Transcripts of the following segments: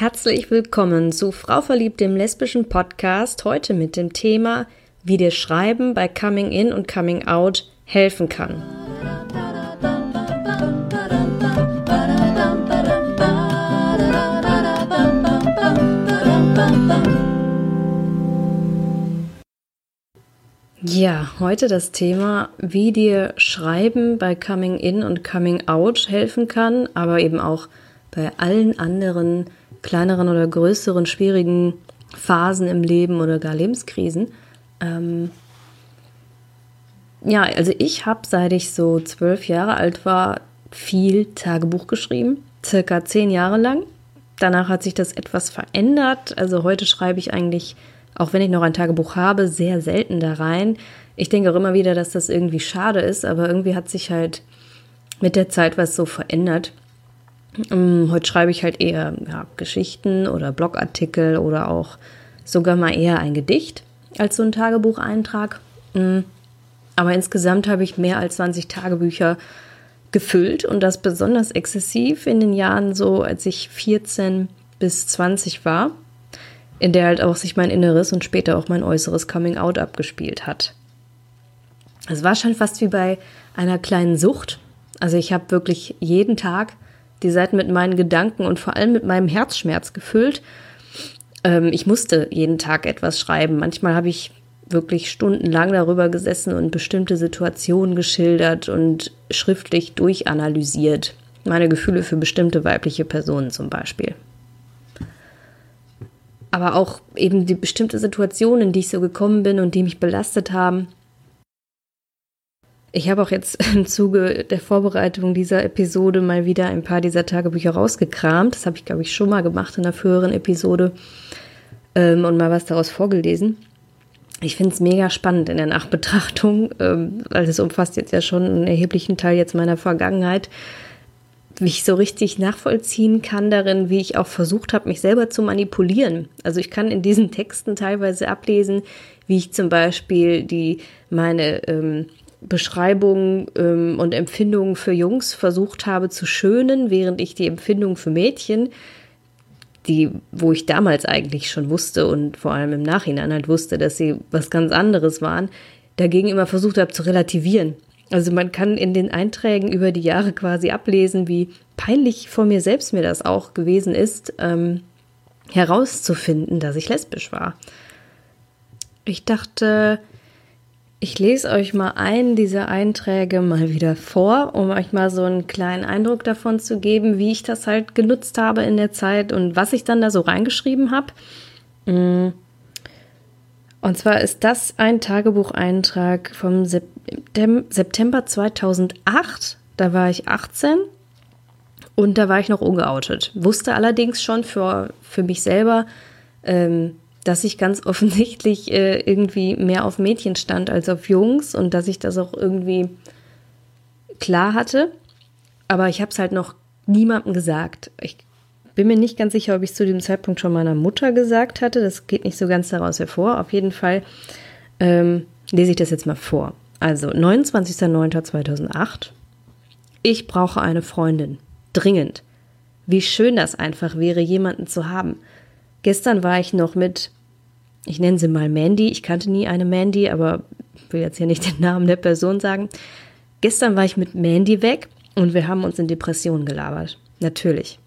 Herzlich willkommen zu Frau Verliebt, dem lesbischen Podcast. Heute mit dem Thema, wie dir Schreiben bei Coming In und Coming Out helfen kann. Ja, heute das Thema, wie dir Schreiben bei Coming In und Coming Out helfen kann, aber eben auch bei allen anderen kleineren oder größeren schwierigen Phasen im Leben oder gar Lebenskrisen. Ähm ja, also ich habe, seit ich so zwölf Jahre alt war, viel Tagebuch geschrieben, circa zehn Jahre lang. Danach hat sich das etwas verändert. Also heute schreibe ich eigentlich, auch wenn ich noch ein Tagebuch habe, sehr selten da rein. Ich denke auch immer wieder, dass das irgendwie schade ist, aber irgendwie hat sich halt mit der Zeit was so verändert. Ähm, heute schreibe ich halt eher ja, Geschichten oder Blogartikel oder auch sogar mal eher ein Gedicht als so ein Tagebucheintrag. Mm. Aber insgesamt habe ich mehr als 20 Tagebücher gefüllt und das besonders exzessiv in den Jahren so, als ich 14 bis 20 war, in der halt auch sich mein Inneres und später auch mein äußeres Coming Out abgespielt hat. Es war schon fast wie bei einer kleinen Sucht. Also ich habe wirklich jeden Tag die Seiten mit meinen Gedanken und vor allem mit meinem Herzschmerz gefüllt. Ähm, ich musste jeden Tag etwas schreiben. Manchmal habe ich wirklich stundenlang darüber gesessen und bestimmte Situationen geschildert und schriftlich durchanalysiert. Meine Gefühle für bestimmte weibliche Personen zum Beispiel. Aber auch eben die bestimmte Situationen, in die ich so gekommen bin und die mich belastet haben. Ich habe auch jetzt im Zuge der Vorbereitung dieser Episode mal wieder ein paar dieser Tagebücher rausgekramt. Das habe ich, glaube ich, schon mal gemacht in einer früheren Episode ähm, und mal was daraus vorgelesen. Ich finde es mega spannend in der Nachbetrachtung, ähm, weil es umfasst jetzt ja schon einen erheblichen Teil jetzt meiner Vergangenheit, wie ich so richtig nachvollziehen kann darin, wie ich auch versucht habe, mich selber zu manipulieren. Also ich kann in diesen Texten teilweise ablesen, wie ich zum Beispiel die meine ähm, Beschreibungen ähm, und Empfindungen für Jungs versucht habe zu schönen, während ich die Empfindungen für Mädchen, die, wo ich damals eigentlich schon wusste und vor allem im Nachhinein halt wusste, dass sie was ganz anderes waren, dagegen immer versucht habe zu relativieren. Also man kann in den Einträgen über die Jahre quasi ablesen, wie peinlich vor mir selbst mir das auch gewesen ist, ähm, herauszufinden, dass ich lesbisch war. Ich dachte, ich lese euch mal einen dieser Einträge mal wieder vor, um euch mal so einen kleinen Eindruck davon zu geben, wie ich das halt genutzt habe in der Zeit und was ich dann da so reingeschrieben habe. Mm. Und zwar ist das ein Tagebucheintrag vom September 2008. Da war ich 18 und da war ich noch ungeoutet. Wusste allerdings schon für, für mich selber, ähm, dass ich ganz offensichtlich äh, irgendwie mehr auf Mädchen stand als auf Jungs und dass ich das auch irgendwie klar hatte. Aber ich habe es halt noch niemandem gesagt. Ich bin mir nicht ganz sicher, ob ich es zu dem Zeitpunkt schon meiner Mutter gesagt hatte. Das geht nicht so ganz daraus hervor. Auf jeden Fall ähm, lese ich das jetzt mal vor. Also 29.09.2008. Ich brauche eine Freundin. Dringend. Wie schön das einfach wäre, jemanden zu haben. Gestern war ich noch mit ich nenne sie mal Mandy. Ich kannte nie eine Mandy, aber will jetzt hier nicht den Namen der Person sagen. Gestern war ich mit Mandy weg und wir haben uns in Depressionen gelabert. Natürlich.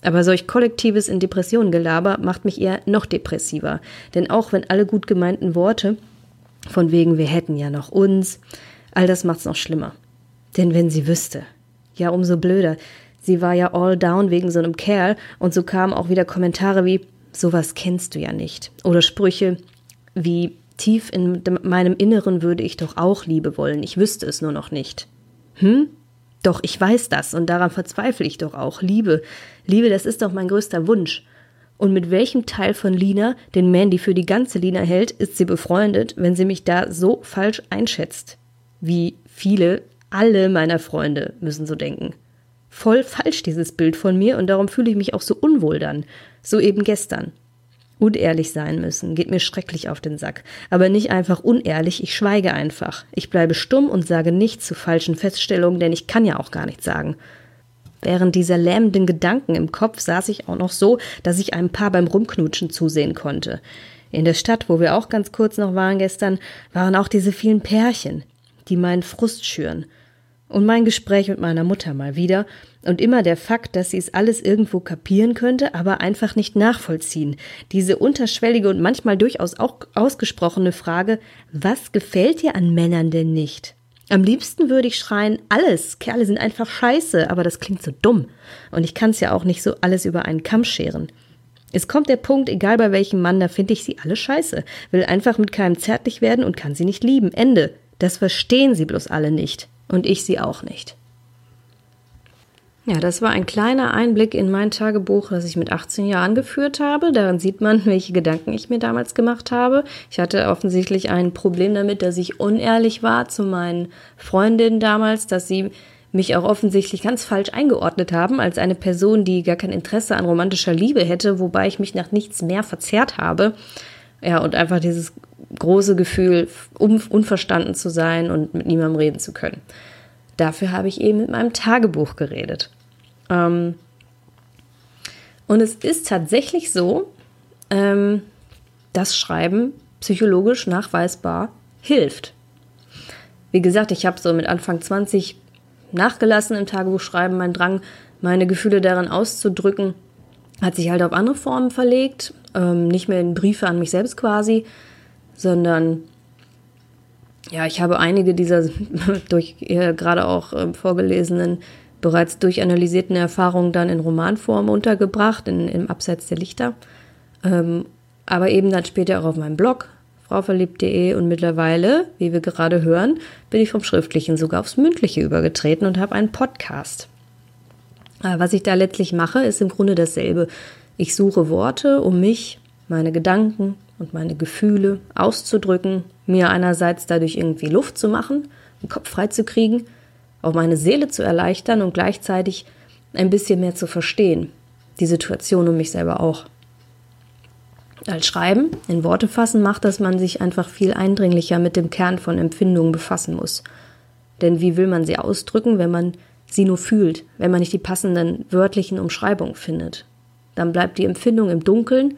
Aber solch kollektives in Depressionen gelaber macht mich eher noch depressiver. Denn auch wenn alle gut gemeinten Worte, von wegen wir hätten ja noch uns, all das macht's noch schlimmer. Denn wenn sie wüsste, ja umso blöder. Sie war ja all down wegen so einem Kerl und so kamen auch wieder Kommentare wie, sowas kennst du ja nicht. Oder Sprüche wie tief in meinem Inneren würde ich doch auch Liebe wollen, ich wüsste es nur noch nicht. Hm? Doch, ich weiß das und daran verzweifle ich doch auch. Liebe, Liebe, das ist doch mein größter Wunsch. Und mit welchem Teil von Lina, den Mandy für die ganze Lina hält, ist sie befreundet, wenn sie mich da so falsch einschätzt? Wie viele, alle meiner Freunde müssen so denken voll falsch, dieses Bild von mir, und darum fühle ich mich auch so unwohl dann. So eben gestern. Unehrlich sein müssen, geht mir schrecklich auf den Sack. Aber nicht einfach unehrlich, ich schweige einfach. Ich bleibe stumm und sage nichts zu falschen Feststellungen, denn ich kann ja auch gar nichts sagen. Während dieser lähmenden Gedanken im Kopf saß ich auch noch so, dass ich einem Paar beim Rumknutschen zusehen konnte. In der Stadt, wo wir auch ganz kurz noch waren gestern, waren auch diese vielen Pärchen, die meinen Frust schüren. Und mein Gespräch mit meiner Mutter mal wieder und immer der Fakt, dass sie es alles irgendwo kapieren könnte, aber einfach nicht nachvollziehen. Diese unterschwellige und manchmal durchaus auch ausgesprochene Frage, was gefällt dir an Männern denn nicht? Am liebsten würde ich schreien, alles, Kerle sind einfach scheiße, aber das klingt so dumm. Und ich kann es ja auch nicht so alles über einen Kamm scheren. Es kommt der Punkt, egal bei welchem Mann, da finde ich sie alle scheiße, will einfach mit keinem zärtlich werden und kann sie nicht lieben. Ende. Das verstehen sie bloß alle nicht. Und ich sie auch nicht. Ja, das war ein kleiner Einblick in mein Tagebuch, das ich mit 18 Jahren geführt habe. Daran sieht man, welche Gedanken ich mir damals gemacht habe. Ich hatte offensichtlich ein Problem damit, dass ich unehrlich war zu meinen Freundinnen damals, dass sie mich auch offensichtlich ganz falsch eingeordnet haben als eine Person, die gar kein Interesse an romantischer Liebe hätte, wobei ich mich nach nichts mehr verzerrt habe. Ja, und einfach dieses große Gefühl, um, unverstanden zu sein und mit niemandem reden zu können. Dafür habe ich eben mit meinem Tagebuch geredet. Ähm, und es ist tatsächlich so, ähm, dass Schreiben psychologisch nachweisbar hilft. Wie gesagt, ich habe so mit Anfang 20 nachgelassen im Tagebuchschreiben. Mein Drang, meine Gefühle darin auszudrücken, hat sich halt auf andere Formen verlegt. Ähm, nicht mehr in Briefe an mich selbst quasi, sondern ja, ich habe einige dieser durch äh, gerade auch äh, vorgelesenen, bereits durchanalysierten Erfahrungen dann in Romanform untergebracht, in, im Abseits der Lichter. Ähm, aber eben dann später auch auf meinem Blog, frauverliebt.de und mittlerweile, wie wir gerade hören, bin ich vom Schriftlichen sogar aufs Mündliche übergetreten und habe einen Podcast. Aber was ich da letztlich mache, ist im Grunde dasselbe. Ich suche Worte, um mich, meine Gedanken und meine Gefühle auszudrücken, mir einerseits dadurch irgendwie Luft zu machen, den Kopf frei zu kriegen, auch meine Seele zu erleichtern und gleichzeitig ein bisschen mehr zu verstehen, die Situation und mich selber auch als Schreiben, in Worte fassen, macht, dass man sich einfach viel eindringlicher mit dem Kern von Empfindungen befassen muss. Denn wie will man sie ausdrücken, wenn man sie nur fühlt, wenn man nicht die passenden wörtlichen Umschreibungen findet? Dann bleibt die Empfindung im Dunkeln,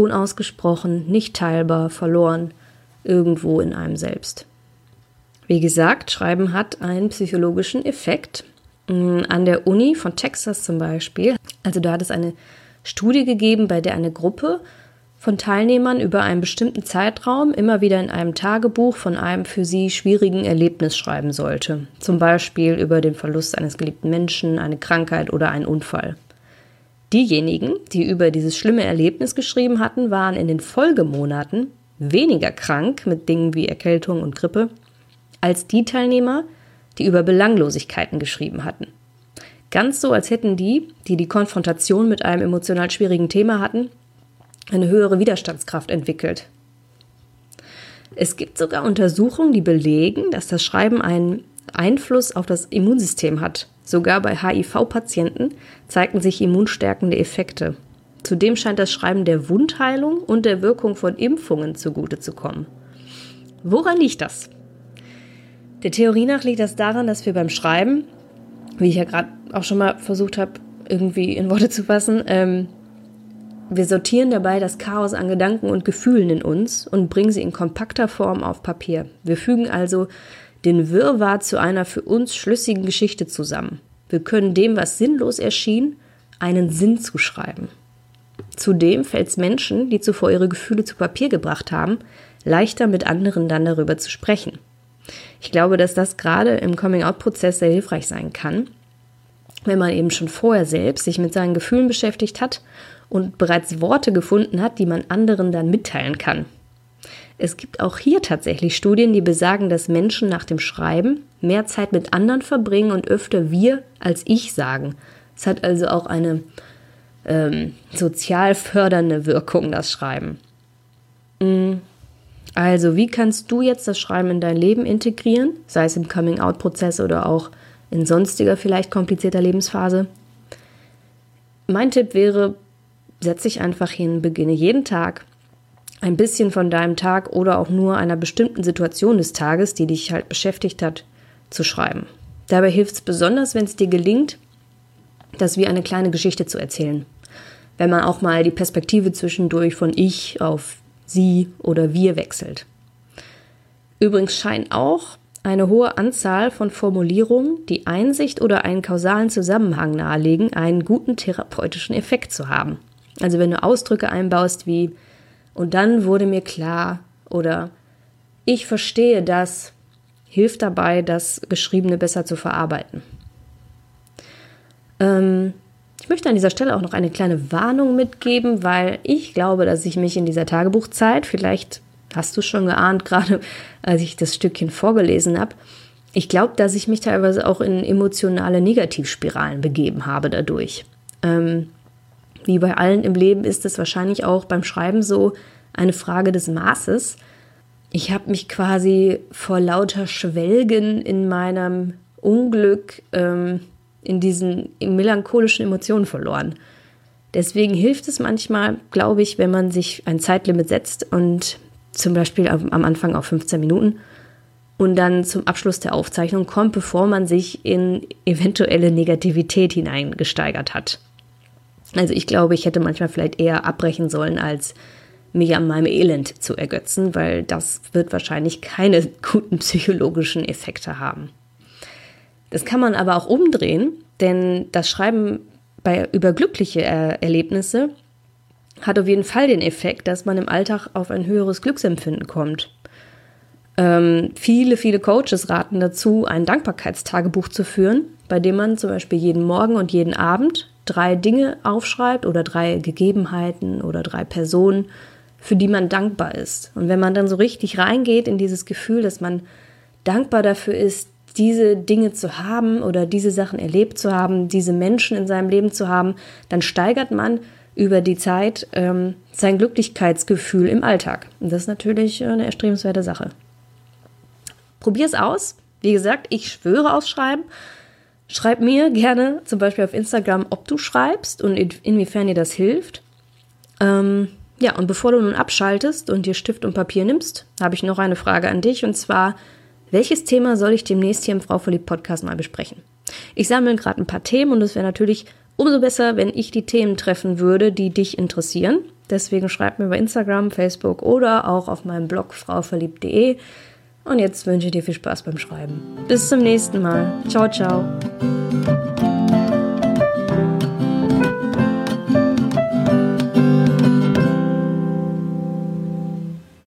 unausgesprochen, nicht teilbar, verloren, irgendwo in einem selbst. Wie gesagt, Schreiben hat einen psychologischen Effekt. Mm, an der Uni von Texas zum Beispiel, also da hat es eine Studie gegeben, bei der eine Gruppe von Teilnehmern über einen bestimmten Zeitraum immer wieder in einem Tagebuch von einem für sie schwierigen Erlebnis schreiben sollte. Zum Beispiel über den Verlust eines geliebten Menschen, eine Krankheit oder einen Unfall. Diejenigen, die über dieses schlimme Erlebnis geschrieben hatten, waren in den Folgemonaten weniger krank mit Dingen wie Erkältung und Grippe als die Teilnehmer, die über Belanglosigkeiten geschrieben hatten. Ganz so, als hätten die, die die Konfrontation mit einem emotional schwierigen Thema hatten, eine höhere Widerstandskraft entwickelt. Es gibt sogar Untersuchungen, die belegen, dass das Schreiben einen Einfluss auf das Immunsystem hat. Sogar bei HIV-Patienten zeigten sich immunstärkende Effekte. Zudem scheint das Schreiben der Wundheilung und der Wirkung von Impfungen zugute zu kommen. Woran liegt das? Der Theorie nach liegt das daran, dass wir beim Schreiben, wie ich ja gerade auch schon mal versucht habe, irgendwie in Worte zu fassen, ähm, wir sortieren dabei das Chaos an Gedanken und Gefühlen in uns und bringen sie in kompakter Form auf Papier. Wir fügen also den Wirrwarr zu einer für uns schlüssigen Geschichte zusammen. Wir können dem, was sinnlos erschien, einen Sinn zuschreiben. Zudem fällt es Menschen, die zuvor ihre Gefühle zu Papier gebracht haben, leichter mit anderen dann darüber zu sprechen. Ich glaube, dass das gerade im Coming-out-Prozess sehr hilfreich sein kann, wenn man eben schon vorher selbst sich mit seinen Gefühlen beschäftigt hat und bereits Worte gefunden hat, die man anderen dann mitteilen kann. Es gibt auch hier tatsächlich Studien, die besagen, dass Menschen nach dem Schreiben mehr Zeit mit anderen verbringen und öfter wir als ich sagen. Es hat also auch eine ähm, sozial fördernde Wirkung, das Schreiben. Mm. Also, wie kannst du jetzt das Schreiben in dein Leben integrieren, sei es im Coming-out-Prozess oder auch in sonstiger, vielleicht komplizierter Lebensphase? Mein Tipp wäre, setz dich einfach hin, beginne jeden Tag ein bisschen von deinem Tag oder auch nur einer bestimmten Situation des Tages, die dich halt beschäftigt hat, zu schreiben. Dabei hilft es besonders, wenn es dir gelingt, das wie eine kleine Geschichte zu erzählen. Wenn man auch mal die Perspektive zwischendurch von ich auf sie oder wir wechselt. Übrigens scheinen auch eine hohe Anzahl von Formulierungen, die Einsicht oder einen kausalen Zusammenhang nahelegen, einen guten therapeutischen Effekt zu haben. Also wenn du Ausdrücke einbaust wie und dann wurde mir klar oder ich verstehe das, hilft dabei, das Geschriebene besser zu verarbeiten. Ähm, ich möchte an dieser Stelle auch noch eine kleine Warnung mitgeben, weil ich glaube, dass ich mich in dieser Tagebuchzeit, vielleicht hast du schon geahnt, gerade als ich das Stückchen vorgelesen habe, ich glaube, dass ich mich teilweise auch in emotionale Negativspiralen begeben habe dadurch. Ähm, wie bei allen im Leben ist es wahrscheinlich auch beim Schreiben so eine Frage des Maßes. Ich habe mich quasi vor lauter Schwelgen in meinem Unglück ähm, in diesen melancholischen Emotionen verloren. Deswegen hilft es manchmal, glaube ich, wenn man sich ein Zeitlimit setzt und zum Beispiel am Anfang auf 15 Minuten und dann zum Abschluss der Aufzeichnung kommt, bevor man sich in eventuelle Negativität hineingesteigert hat. Also ich glaube, ich hätte manchmal vielleicht eher abbrechen sollen, als mich an meinem Elend zu ergötzen, weil das wird wahrscheinlich keine guten psychologischen Effekte haben. Das kann man aber auch umdrehen, denn das Schreiben bei, über glückliche er Erlebnisse hat auf jeden Fall den Effekt, dass man im Alltag auf ein höheres Glücksempfinden kommt. Ähm, viele, viele Coaches raten dazu, ein Dankbarkeitstagebuch zu führen, bei dem man zum Beispiel jeden Morgen und jeden Abend drei Dinge aufschreibt oder drei Gegebenheiten oder drei Personen, für die man dankbar ist. Und wenn man dann so richtig reingeht in dieses Gefühl, dass man dankbar dafür ist, diese Dinge zu haben oder diese Sachen erlebt zu haben, diese Menschen in seinem Leben zu haben, dann steigert man über die Zeit ähm, sein Glücklichkeitsgefühl im Alltag. Und das ist natürlich eine erstrebenswerte Sache. Probier es aus. Wie gesagt, ich schwöre aufs Schreiben. Schreib mir gerne zum Beispiel auf Instagram, ob du schreibst und inwiefern dir das hilft. Ähm, ja, und bevor du nun abschaltest und dir Stift und Papier nimmst, habe ich noch eine Frage an dich und zwar, welches Thema soll ich demnächst hier im Frau verliebt Podcast mal besprechen? Ich sammle gerade ein paar Themen und es wäre natürlich umso besser, wenn ich die Themen treffen würde, die dich interessieren. Deswegen schreib mir bei Instagram, Facebook oder auch auf meinem Blog frauverliebt.de. Und jetzt wünsche ich dir viel Spaß beim Schreiben. Bis zum nächsten Mal. Ciao, ciao.